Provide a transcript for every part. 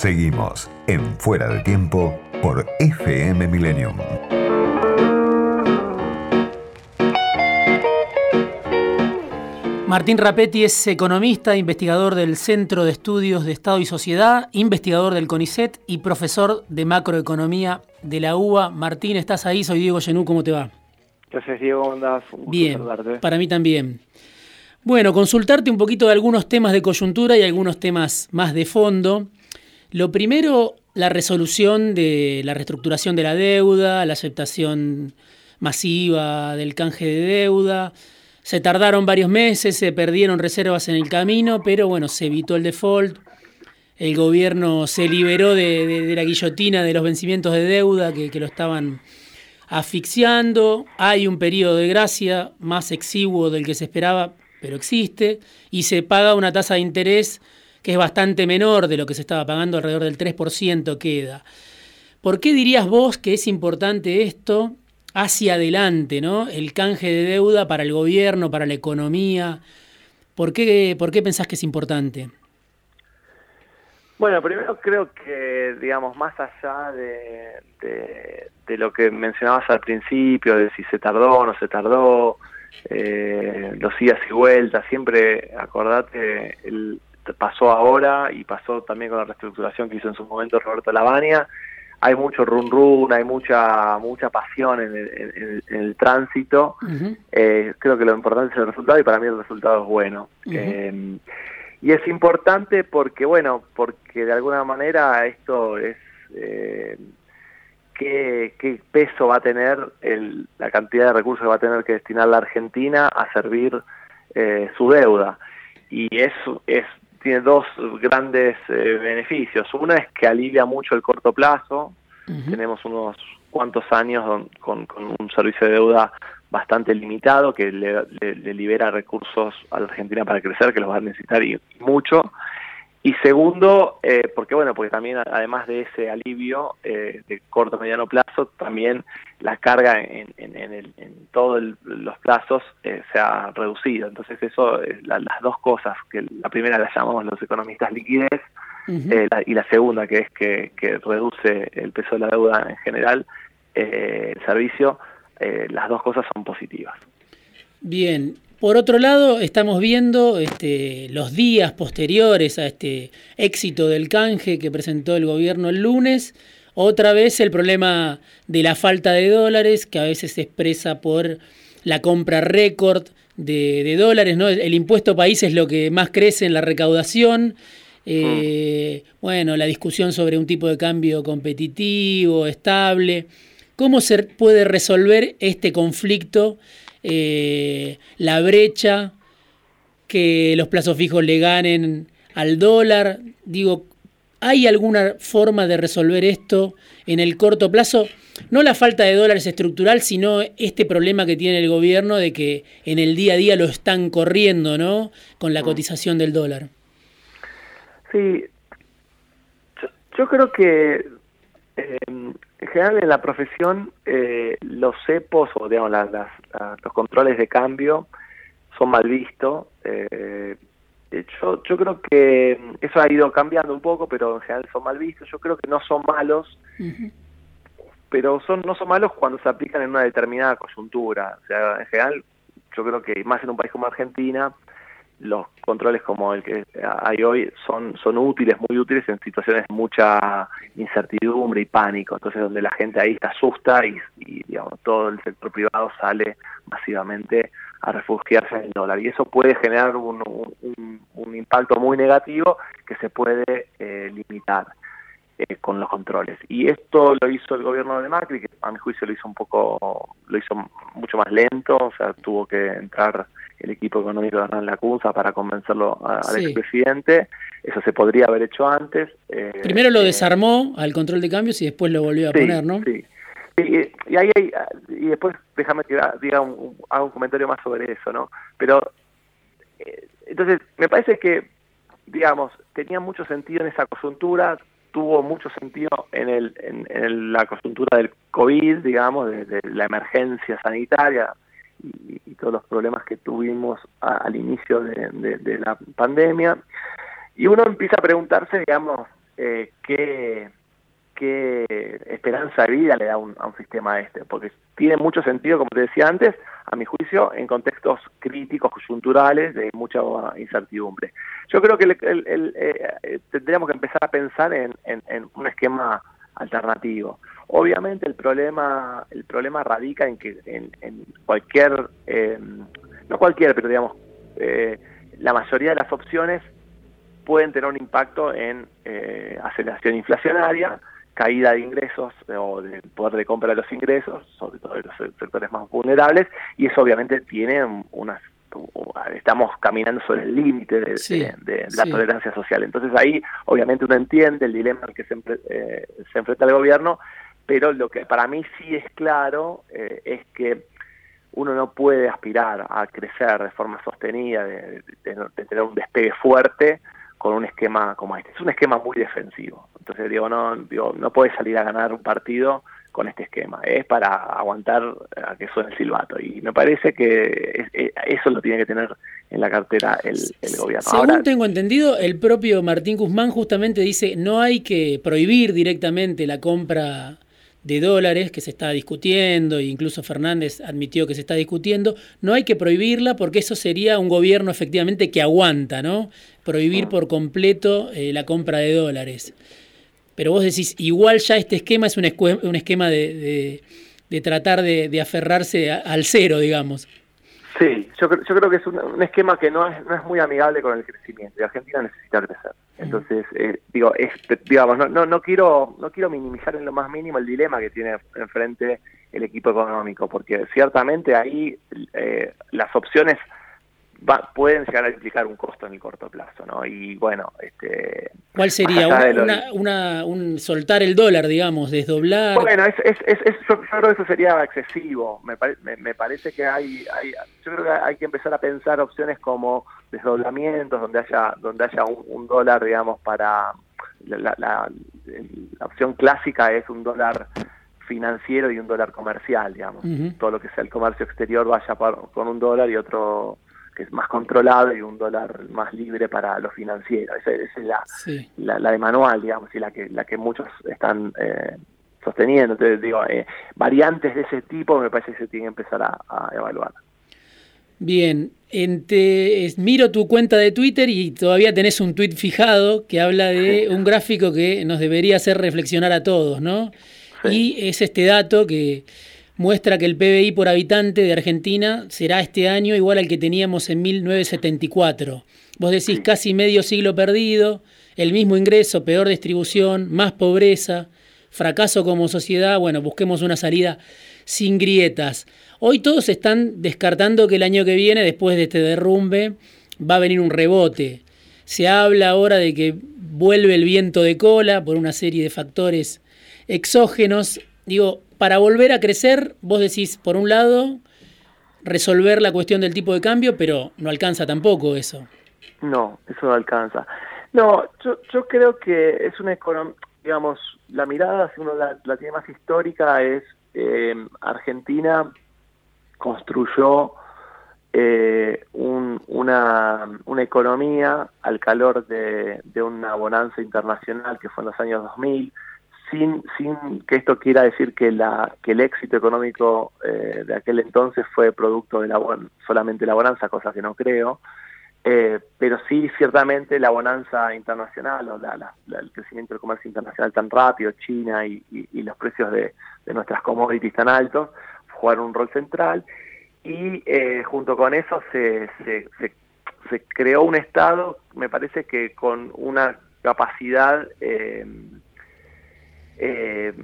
Seguimos en Fuera de Tiempo por FM Millennium. Martín Rapetti es economista, investigador del Centro de Estudios de Estado y Sociedad, investigador del CONICET y profesor de macroeconomía de la UBA. Martín, ¿estás ahí? Soy Diego Genú, ¿cómo te va? Gracias, Diego, ¿cómo andás? Bien, para mí también. Bueno, consultarte un poquito de algunos temas de coyuntura y algunos temas más de fondo. Lo primero, la resolución de la reestructuración de la deuda, la aceptación masiva del canje de deuda. Se tardaron varios meses, se perdieron reservas en el camino, pero bueno, se evitó el default. El gobierno se liberó de, la guillotina de los vencimientos de deuda que, que lo estaban asfixiando. Hay un periodo de gracia más exiguo del que se esperaba, pero existe. Y se paga una tasa de interés que es bastante menor de lo que se estaba pagando, alrededor del 3% queda. ¿Por qué dirías vos que es importante esto hacia adelante, ¿no? El canje de deuda para el gobierno, para la economía. ¿Por qué, por qué pensás que es importante? Bueno, primero creo que, digamos, más allá de, de, lo que mencionabas al principio, de si se tardó o no se tardó, eh, los idas y vueltas, siempre acordate el, pasó ahora y pasó también con la reestructuración que hizo en su momento Roberto Lavagna. Hay mucho run run, hay mucha mucha pasión en el, tránsito. Eh, creo que lo importante es el resultado y para mí el resultado es bueno. Eh, y es importante porque, bueno, porque de alguna manera esto es... Eh, qué, qué, peso va a tener el, la cantidad de recursos que va a tener que destinar la Argentina a servir su deuda. Y eso es tiene dos grandes eh, beneficios. Uno es que alivia mucho el corto plazo. Tenemos unos cuantos años con, un servicio de deuda bastante limitado que le, libera recursos a la Argentina para crecer, que los va a necesitar y mucho. Y segundo, eh, porque bueno, porque también además de ese alivio eh, de corto mediano plazo, también la carga en, todos los plazos eh, se ha reducido. Entonces eso, las dos cosas, que la primera la llamamos los economistas liquidez y la segunda que es que, que, reduce el peso de la deuda en general, el servicio, las dos cosas son positivas. Bien, por otro lado, estamos viendo este, los días posteriores a este éxito del canje que presentó el gobierno el lunes, otra vez el problema de la falta de dólares, que a veces se expresa por la compra récord de, dólares, ¿no? El, impuesto país es lo que más crece en la recaudación. Eh, bueno, la discusión sobre un tipo de cambio competitivo, estable. ¿Cómo se puede resolver este conflicto eh, la brecha, que los plazos fijos le ganen al dólar. Digo, ¿hay alguna forma de resolver esto en el corto plazo? No la falta de dólares estructural, sino este problema que tiene el gobierno de que en el día a día lo están corriendo, ¿no? Con la mm. cotización del dólar. Sí, yo, creo que eh, en general en la profesión eh, los cepos o digamos los controles de cambio son mal vistos. Eh, yo, yo creo que eso ha ido cambiando un poco, pero en general son mal vistos. Yo creo que no son malos, pero son no son malos cuando se aplican en una determinada coyuntura. O sea, en general yo creo que más en un país como Argentina los controles como el que hay hoy son, son útiles, muy útiles en situaciones de mucha incertidumbre y pánico, entonces donde la gente ahí se asusta y, digamos, todo el sector privado sale masivamente a refugiarse en el dólar. Y eso puede generar un, un, impacto muy negativo que se puede eh, limitar eh, con los controles. Y esto lo hizo el gobierno de Macri, que a mi juicio lo hizo un poco, lo hizo mucho más lento, o sea, tuvo que entrar el equipo económico de Hernán Lacunza para convencerlo al expresidente. Eso se podría haber hecho antes. Eh, Primero lo eh, desarmó al control de cambios y después lo volvió a poner, ¿no? Sí. Y, ahí y después déjame que diga un, haga un comentario más sobre eso, ¿no? Pero eh, entonces me parece que, digamos, tenía mucho sentido en esa coyuntura, tuvo mucho sentido en, el, en, la coyuntura del COVID, digamos, de la emergencia sanitaria, y, todos los problemas que tuvimos al inicio de, la pandemia. Y uno empieza a preguntarse, digamos, eh, qué, qué esperanza de vida le da un, a un sistema este, porque tiene mucho sentido, como te decía antes, a mi juicio, en contextos críticos, coyunturales, de mucha incertidumbre. Yo creo que el, eh, tendríamos que empezar a pensar en, un esquema alternativo. Obviamente el problema, el problema radica en que en, cualquier, eh, no cualquier, pero digamos, eh, la mayoría de las opciones pueden tener un impacto en aceleración inflacionaria, caída de ingresos o del poder de compra de los ingresos, sobre todo de los sectores más vulnerables, y eso obviamente tiene unas estamos caminando sobre el límite de, la tolerancia social. Entonces ahí obviamente uno entiende el dilema al que se, eh, se, enfrenta el gobierno, pero lo que para mí sí es claro eh, es que uno no puede aspirar a crecer de forma sostenida, de, tener un despegue fuerte con un esquema como este. Es un esquema muy defensivo. Entonces, digo, no, digo, no puede salir a ganar un partido con este esquema. Es para aguantar a que suene el silbato. Y me parece que eso lo tiene que tener en la cartera el, gobierno. Según tengo entendido, el propio Martín Guzmán justamente dice no hay que prohibir directamente la compra de dólares que se está discutiendo, e incluso Fernández admitió que se está discutiendo, no hay que prohibirla porque eso sería un gobierno efectivamente que aguanta, ¿no? Prohibir por completo eh, la compra de dólares. Pero vos decís, igual ya este esquema es un, un esquema de, de, tratar de, aferrarse al cero, digamos. Sí, yo, yo creo que es un, esquema que no es, no es muy amigable con el crecimiento y Argentina necesita crecer. Entonces, eh, digo, es, digamos, no, no, no, quiero, no quiero minimizar en lo más mínimo el dilema que tiene enfrente el equipo económico, porque ciertamente ahí eh, las opciones pueden llegar a implicar un costo en el corto plazo, ¿no? Y bueno, este... ¿Cuál sería? Una, un soltar el dólar, digamos, desdoblar... Bueno, es, es, es, yo, creo que eso sería excesivo. Me, me, parece que hay, hay, yo creo que hay que empezar a pensar opciones como desdoblamientos, donde haya, donde haya un, dólar, digamos, para... La, la, opción clásica es un dólar financiero y un dólar comercial, digamos. Todo lo que sea el comercio exterior vaya con un dólar y otro que es más controlado y un dólar más libre para los financieros. Esa, es la, la, de manual, digamos, y la que, la que muchos están eh, sosteniendo. Entonces, digo, eh, variantes de ese tipo me parece que se tienen que empezar a, evaluar. Bien, miro tu cuenta de Twitter y todavía tenés un tweet fijado que habla de un gráfico que nos debería hacer reflexionar a todos, ¿no? Y es este dato que muestra que el PBI por habitante de Argentina será este año igual al que teníamos en 1974. Vos decís casi medio siglo perdido, el mismo ingreso, peor distribución, más pobreza, fracaso como sociedad, bueno, busquemos una salida sin grietas. Hoy todos están descartando que el año que viene, después de este derrumbe, va a venir un rebote. Se habla ahora de que vuelve el viento de cola por una serie de factores exógenos. Digo, para volver a crecer, vos decís, por un lado, resolver la cuestión del tipo de cambio, pero no alcanza tampoco eso. No, eso no alcanza. No, yo, yo creo que es una economía, digamos, la mirada, si uno la, tiene más histórica, es eh, Argentina construyó eh, una, una, economía al calor de, de, una bonanza internacional que fue en los años 2000, sin, que esto quiera decir que, la, que el éxito económico eh, de aquel entonces fue producto de la solamente la bonanza, cosa que no creo, eh, pero sí ciertamente la bonanza internacional o la, el crecimiento del comercio internacional tan rápido, China y, los precios de, nuestras commodities tan altos, jugaron un rol central. Y eh, junto con eso se, se, se, creó un Estado, me parece que con una capacidad... Eh, eh,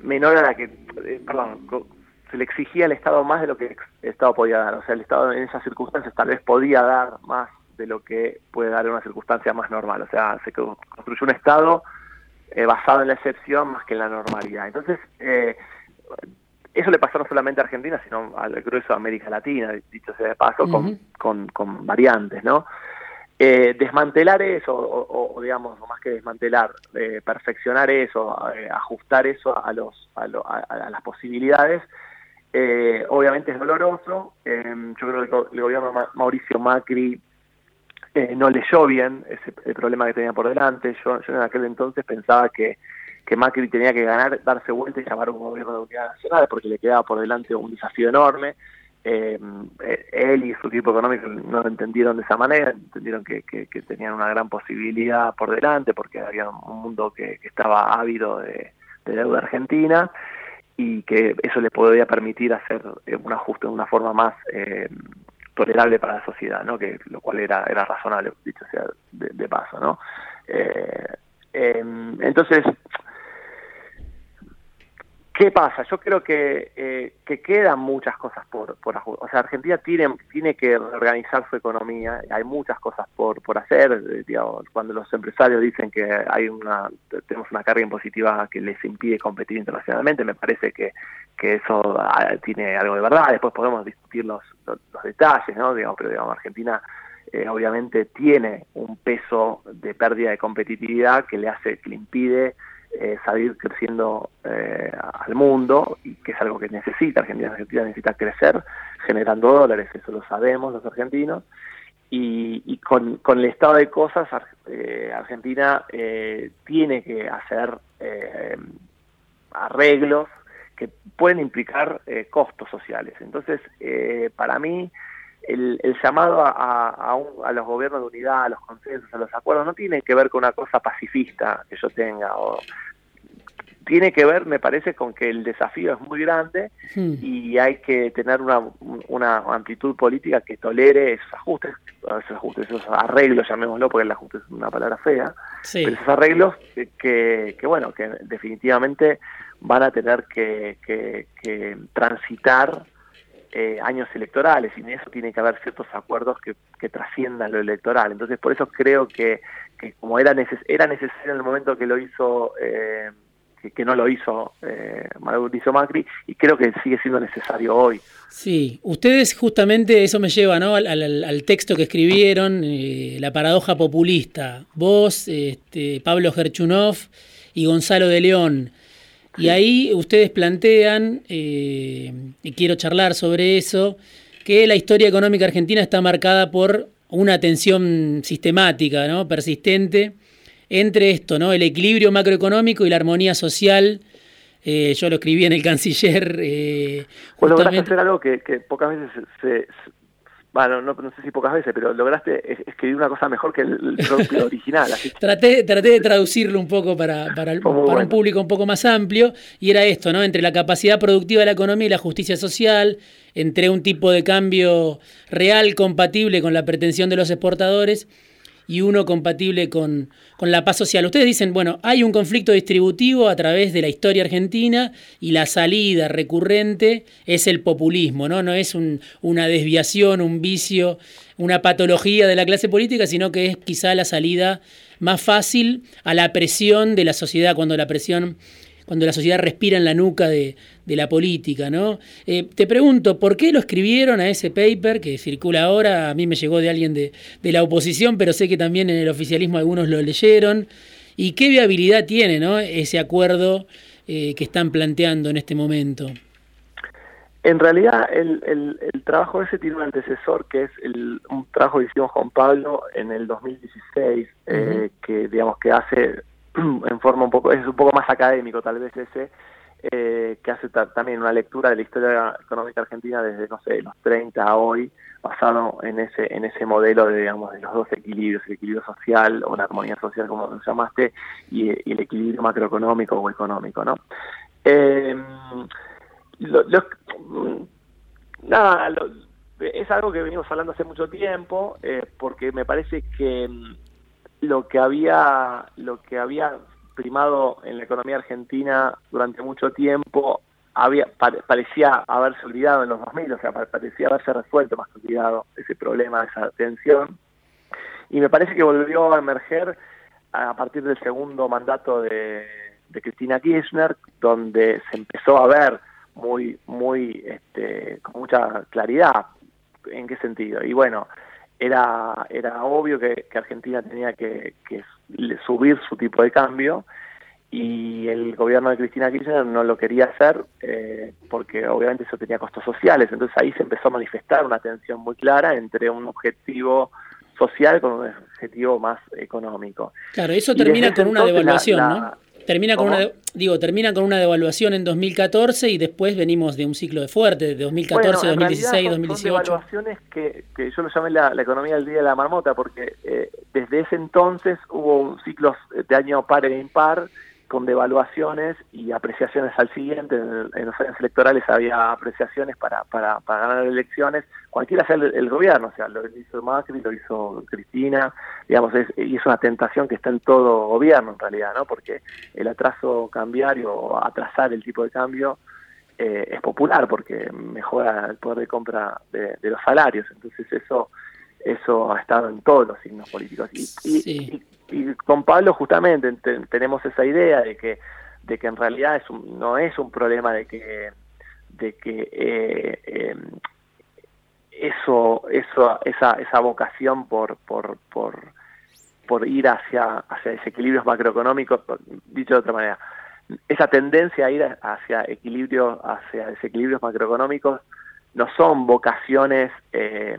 menor a la que, eh, perdón, se le exigía al Estado más de lo que el Estado podía dar. O sea, el Estado en esas circunstancias tal vez podía dar más de lo que puede dar en una circunstancia más normal. O sea, se construyó un Estado eh, basado en la excepción más que en la normalidad. Entonces, eh, eso le pasó no solamente a Argentina, sino al grueso de América Latina, dicho sea de paso, con, con, con variantes, ¿no? Eh, desmantelar eso, o, digamos, más que desmantelar, eh, perfeccionar eso, eh, ajustar eso a, los, a, las posibilidades, obviamente es doloroso. yo creo que el gobierno Mauricio Macri eh, no leyó bien ese, el problema que tenía por delante. Yo, yo en aquel entonces pensaba que, que Macri tenía que ganar, darse vuelta y llamar a un gobierno de unidad nacional porque le quedaba por delante un desafío enorme. Eh, él y su equipo económico no lo entendieron de esa manera, entendieron que, tenían una gran posibilidad por delante porque había un mundo que, estaba ávido de, deuda argentina y que eso le podía permitir hacer un ajuste de una forma más eh, tolerable para la sociedad, ¿no? que lo cual era, era razonable, dicho sea de, paso. ¿no? Eh, em, entonces, ¿Qué pasa? Yo creo que, eh, que quedan muchas cosas por, por O sea, Argentina tiene, tiene que reorganizar su economía. Hay muchas cosas por, por hacer. Eh, cuando los empresarios dicen que hay una tenemos una carga impositiva que les impide competir internacionalmente, me parece que, que eso ah, tiene algo de verdad. Después podemos discutir los, los, detalles, ¿no? Digamos, pero digamos, Argentina eh, obviamente tiene un peso de pérdida de competitividad que le hace, que le impide eh, salir creciendo eh, al mundo y que es algo que necesita, Argentina, Argentina necesita crecer generando dólares, eso lo sabemos los argentinos, y, con, el estado de cosas eh, Argentina tiene que hacer arreglos que pueden implicar costos sociales. Entonces, para mí, el, llamado a, a, los gobiernos de unidad, a los consensos, a los acuerdos, no tiene que ver con una cosa pacifista que yo tenga, o tiene que ver, me parece, con que el desafío es muy grande hmm. y hay que tener una, una amplitud política que tolere esos ajustes, esos ajustes, esos arreglos, llamémoslo, porque el ajuste es una palabra fea, pero esos arreglos que, que, bueno, que definitivamente van a tener que, que transitar eh, años electorales y en eso tiene que haber ciertos acuerdos que, trasciendan lo electoral. Entonces, por eso creo que, como era, era necesario en el momento que lo hizo, eh, que, no lo hizo eh, Macri, y creo que sigue siendo necesario hoy. Sí, ustedes justamente eso me lleva ¿no? al, al, texto que escribieron, eh, La paradoja populista. Vos, este, Pablo Gerchunov y Gonzalo de León. Y ahí ustedes plantean, eh, y quiero charlar sobre eso, que la historia económica argentina está marcada por una tensión sistemática, ¿no? persistente, entre esto, ¿no? el equilibrio macroeconómico y la armonía social. Eh, yo lo escribí en el canciller. Eh, bueno, hacer algo que, pocas veces se, bueno, no, sé si pocas veces, pero lograste escribir una cosa mejor que el, propio original. traté, traté de traducirlo un poco para, para, un público un poco más amplio, y era esto, ¿no? Entre la capacidad productiva de la economía y la justicia social, entre un tipo de cambio real compatible con la pretensión de los exportadores y uno compatible con, la paz social. Ustedes dicen, bueno, hay un conflicto distributivo a través de la historia argentina y la salida recurrente es el populismo, ¿no? No es una desviación, un vicio, una patología de la clase política, sino que es quizá la salida más fácil a la presión de la sociedad, cuando la presión cuando la sociedad respira en la nuca de, la política, ¿no? Eh, te pregunto, ¿por qué lo escribieron a ese paper que circula ahora? A mí me llegó de alguien de, la oposición, pero sé que también en el oficialismo algunos lo leyeron. ¿Y qué viabilidad tiene ¿no? ese acuerdo eh, que están planteando en este momento? En realidad, el, el, trabajo ese tiene un antecesor que es un trabajo que hicimos con Pablo en el 2016, eh, que digamos que hace en forma un poco, es un poco más académico tal vez ese, eh, que hace también una lectura de la historia económica argentina desde, no sé, los 30 a hoy, basado en ese en ese modelo de, digamos, de los dos equilibrios, el equilibrio social o la armonía social, como lo llamaste, y, el equilibrio macroeconómico o económico, ¿no? Eh, nada, es algo que venimos hablando hace mucho tiempo, eh, porque me parece que lo que había lo que había primado en la economía argentina durante mucho tiempo había parecía haberse olvidado en los 2000, o sea, parecía haberse resuelto más que olvidado ese problema, esa tensión. Y me parece que volvió a emerger a partir del segundo mandato de, de Cristina Kirchner, donde se empezó a ver muy, muy, este, con mucha claridad en qué sentido. Y bueno, era, era obvio que, Argentina tenía que, subir su tipo de cambio y el gobierno de Cristina Kirchner no lo quería hacer eh, porque obviamente eso tenía costos sociales. Entonces ahí se empezó a manifestar una tensión muy clara entre un objetivo social con un objetivo más económico. Claro, eso termina con una devaluación, ¿no? Termina con una, digo, termina con una devaluación en 2014 y después venimos de un ciclo de fuerte, de 2014, 2016, 2018. Son devaluaciones que, que yo lo llamé la, economía del día de la marmota, porque eh, desde ese entonces hubo ciclos de año par e impar, con devaluaciones y apreciaciones al siguiente. En, los años electorales había apreciaciones para, para, para ganar elecciones, cualquiera sea el, gobierno, o sea, lo hizo Macri, lo hizo Cristina, digamos, es, y es una tentación que está en todo gobierno en realidad, ¿no? Porque el atraso cambiario o atrasar el tipo de cambio eh, es popular porque mejora el poder de compra de, los salarios, entonces eso eso ha estado en todos los signos políticos. y, y con Pablo justamente tenemos esa idea de que de que en realidad es no es un problema de que de que eh, em, eso eso esa esa vocación por por por por ir hacia hacia desequilibrios macroeconómicos dicho de otra manera esa tendencia a ir hacia equilibrio hacia desequilibrios macroeconómicos no son vocaciones eh,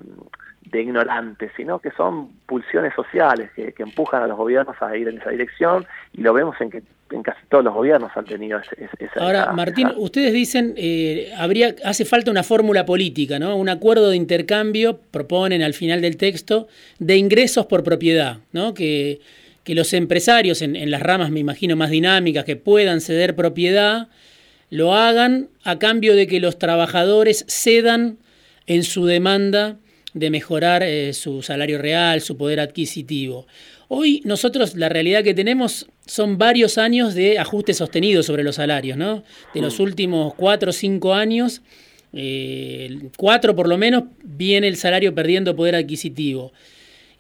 de ignorantes, sino que son pulsiones sociales que, empujan a los gobiernos a ir en esa dirección y lo vemos en que en casi todos los gobiernos han tenido esa. Ahora, Martín, ustedes dicen eh, habría hace falta una fórmula política, ¿no? Un acuerdo de intercambio proponen al final del texto de ingresos por propiedad, ¿no? Que, que los empresarios en, en las ramas, me imagino, más dinámicas que puedan ceder propiedad lo hagan a cambio de que los trabajadores cedan en su demanda de mejorar eh, su salario real, su poder adquisitivo. Hoy nosotros la realidad que tenemos son varios años de ajuste sostenido sobre los salarios, ¿no? De los mm. últimos cuatro o cinco años, eh, cuatro por lo menos, viene el salario perdiendo poder adquisitivo.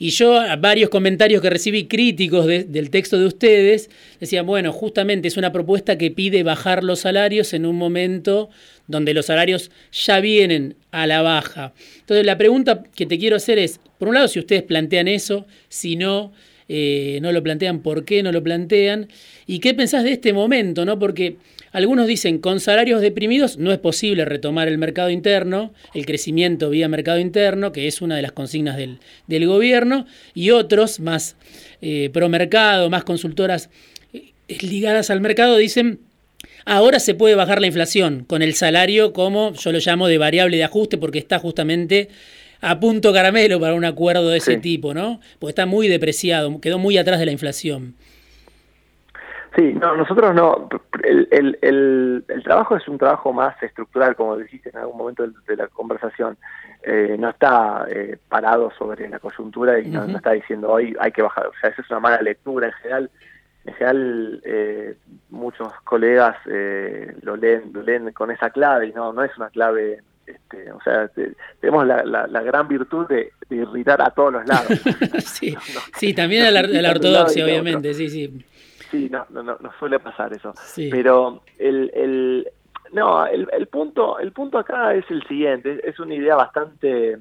Y yo, a varios comentarios que recibí críticos del texto de ustedes, decían, bueno, justamente es una propuesta que pide bajar los salarios en un momento donde los salarios ya vienen a la baja. Entonces, la pregunta que te quiero hacer es, por un lado, si ustedes plantean eso, si no, eh, no lo plantean, ¿por qué no lo plantean? ¿Y qué pensás de este momento? ¿no? Porque algunos dicen, con salarios deprimidos no es posible retomar el mercado interno, el crecimiento vía mercado interno, que es una de las consignas del, gobierno, y otros más eh, pro mercado, más consultoras eh, ligadas al mercado, dicen, ahora se puede bajar la inflación con el salario como yo lo llamo de variable de ajuste porque está justamente a punto caramelo para un acuerdo de ese tipo, ¿no? Porque está muy depreciado, quedó muy atrás de la inflación. Sí, no, nosotros no. El, el, el, trabajo es un trabajo más estructural, como dijiste en algún momento de, la conversación. Eh, no está eh, parado sobre la coyuntura y no, está diciendo hoy hay que bajar. O sea, esa es una mala lectura. En general, en general eh, muchos colegas lo, leen, lo leen con esa clave y no, no es una clave este, o sea, tenemos la, la, gran virtud de, irritar a todos los lados. sí, sí, también a la, ortodoxia, obviamente, sí, sí. Sí, no, no, no, suele pasar eso. Pero el, el, no, el, el, punto, el punto acá es el siguiente, es una idea bastante,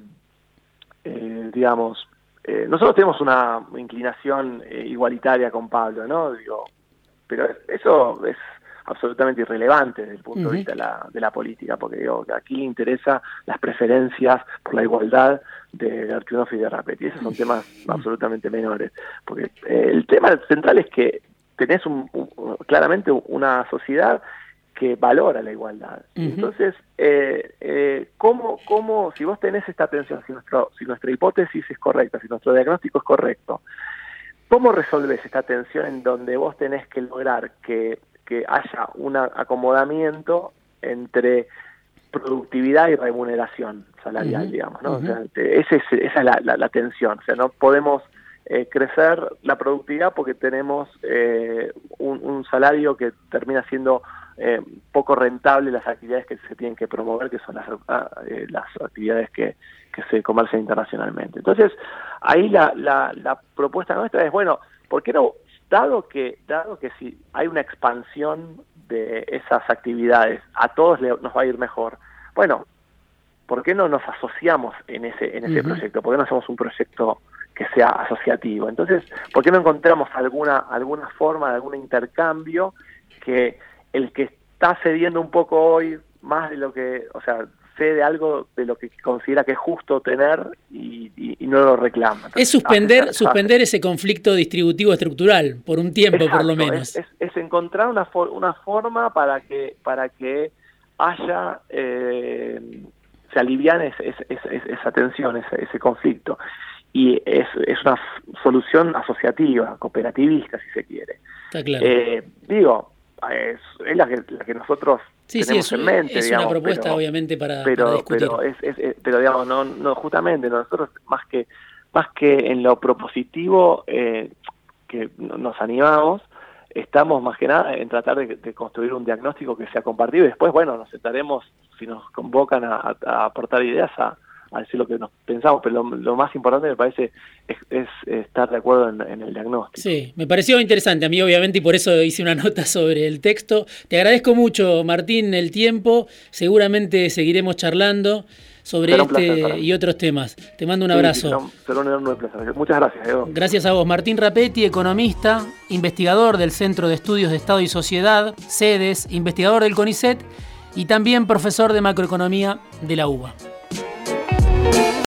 eh, digamos, eh, nosotros tenemos una inclinación eh, igualitaria con Pablo, ¿no? Digo, pero eso es absolutamente irrelevante desde el punto de vista de la, de la política, porque digo, aquí le interesa las preferencias por la igualdad de Arquinoff y de Rapetti. Esos son temas absolutamente menores. Porque el tema central es que tenés un, claramente una sociedad que valora la igualdad. Entonces, eh, eh, ¿cómo, ¿cómo, si vos tenés esta atención, si, nuestro, si nuestra hipótesis es correcta, si nuestro diagnóstico es correcto, ¿cómo resolves esta tensión en donde vos tenés que lograr que, que haya un acomodamiento entre productividad y remuneración salarial, digamos, ¿no? o sea, esa es, esa es la, la, la tensión, o sea, no podemos eh, crecer la productividad porque tenemos eh, un, salario que termina siendo eh, poco rentable las actividades que se tienen que promover, que son las, ah, las actividades que, que, se comercian internacionalmente. Entonces, ahí la, la, propuesta nuestra es, bueno, ¿por qué no, dado que, dado que si hay una expansión de esas actividades, a todos nos va a ir mejor, bueno, ¿por qué no nos asociamos en ese, en ese proyecto? ¿Por qué no hacemos un proyecto que sea asociativo. Entonces, ¿por qué no encontramos alguna, alguna forma de algún intercambio que el que está cediendo un poco hoy, más de lo que, o sea, cede algo de lo que considera que es justo tener y, no lo reclama. es suspender, suspender ese conflicto distributivo estructural, por un tiempo por lo menos. Es, encontrar una, una forma para que, para que haya, eh, se aliviane esa tensión, ese, conflicto. Y es, es una solución asociativa, cooperativista, si se quiere. Está claro. Eh, digo, es, la, que, la que nosotros sí, tenemos sí, es, en mente. Es una propuesta, obviamente, para, pero, discutir. Pero, es, pero digamos, no, no, justamente nosotros, más que, más que en lo propositivo, eh, que nos animamos, estamos más que nada en tratar de, construir un diagnóstico que sea compartido y después, bueno, nos sentaremos, si nos convocan a, aportar ideas, a, decir lo que nos pensamos, pero lo, más importante me parece es, estar de acuerdo en, el diagnóstico. Sí, me pareció interesante a mí obviamente y por eso hice una nota sobre el texto. Te agradezco mucho, Martín, el tiempo, seguramente seguiremos charlando sobre este y otros temas. Te mando un abrazo. Muchas gracias, Edo. Gracias a vos. Martín Rapetti, economista, investigador del Centro de Estudios de Estado y Sociedad, SEDES, investigador del CONICET y también profesor de macroeconomía de la UBA.